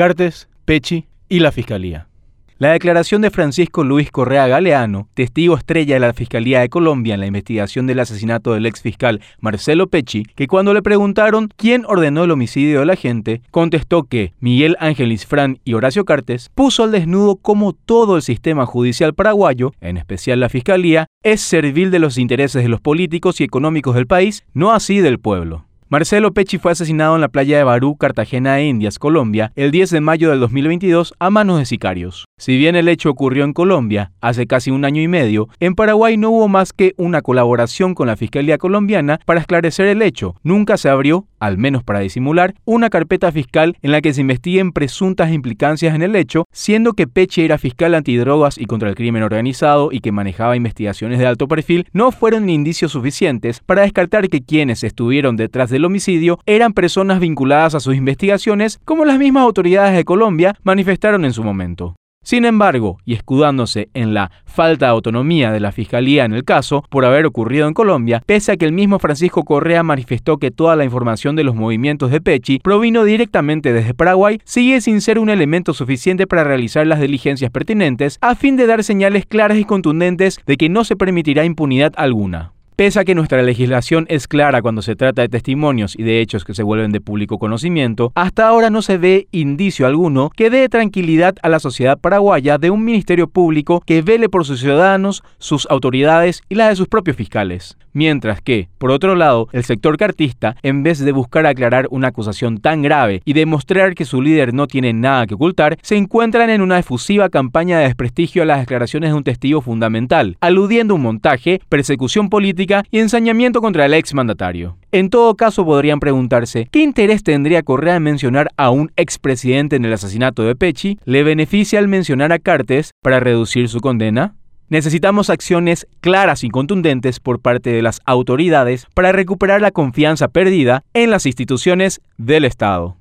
Cartes, Pechi y la Fiscalía. La declaración de Francisco Luis Correa Galeano, testigo estrella de la Fiscalía de Colombia en la investigación del asesinato del ex fiscal Marcelo Pecci, que cuando le preguntaron quién ordenó el homicidio de la gente, contestó que Miguel Ángel Isfrán y Horacio Cartes puso al desnudo cómo todo el sistema judicial paraguayo, en especial la Fiscalía, es servil de los intereses de los políticos y económicos del país, no así del pueblo. Marcelo Pecci fue asesinado en la playa de Barú, Cartagena de Indias, Colombia, el 10 de mayo del 2022 a manos de sicarios. Si bien el hecho ocurrió en Colombia hace casi un año y medio, en Paraguay no hubo más que una colaboración con la Fiscalía colombiana para esclarecer el hecho. Nunca se abrió, al menos para disimular, una carpeta fiscal en la que se investiguen presuntas implicancias en el hecho, siendo que Pecci era fiscal antidrogas y contra el crimen organizado y que manejaba investigaciones de alto perfil, no fueron indicios suficientes para descartar que quienes estuvieron detrás de homicidio eran personas vinculadas a sus investigaciones, como las mismas autoridades de Colombia manifestaron en su momento. Sin embargo, y escudándose en la falta de autonomía de la Fiscalía en el caso por haber ocurrido en Colombia, pese a que el mismo Francisco Correa manifestó que toda la información de los movimientos de Pechi provino directamente desde Paraguay, sigue sin ser un elemento suficiente para realizar las diligencias pertinentes a fin de dar señales claras y contundentes de que no se permitirá impunidad alguna. Pese a que nuestra legislación es clara cuando se trata de testimonios y de hechos que se vuelven de público conocimiento, hasta ahora no se ve indicio alguno que dé tranquilidad a la sociedad paraguaya de un ministerio público que vele por sus ciudadanos, sus autoridades y las de sus propios fiscales. Mientras que, por otro lado, el sector cartista, en vez de buscar aclarar una acusación tan grave y demostrar que su líder no tiene nada que ocultar, se encuentran en una efusiva campaña de desprestigio a las declaraciones de un testigo fundamental, aludiendo un montaje, persecución política y ensañamiento contra el ex mandatario. En todo caso, podrían preguntarse, ¿qué interés tendría Correa en mencionar a un expresidente en el asesinato de Pechi? ¿Le beneficia al mencionar a Cartes para reducir su condena? Necesitamos acciones claras y contundentes por parte de las autoridades para recuperar la confianza perdida en las instituciones del Estado.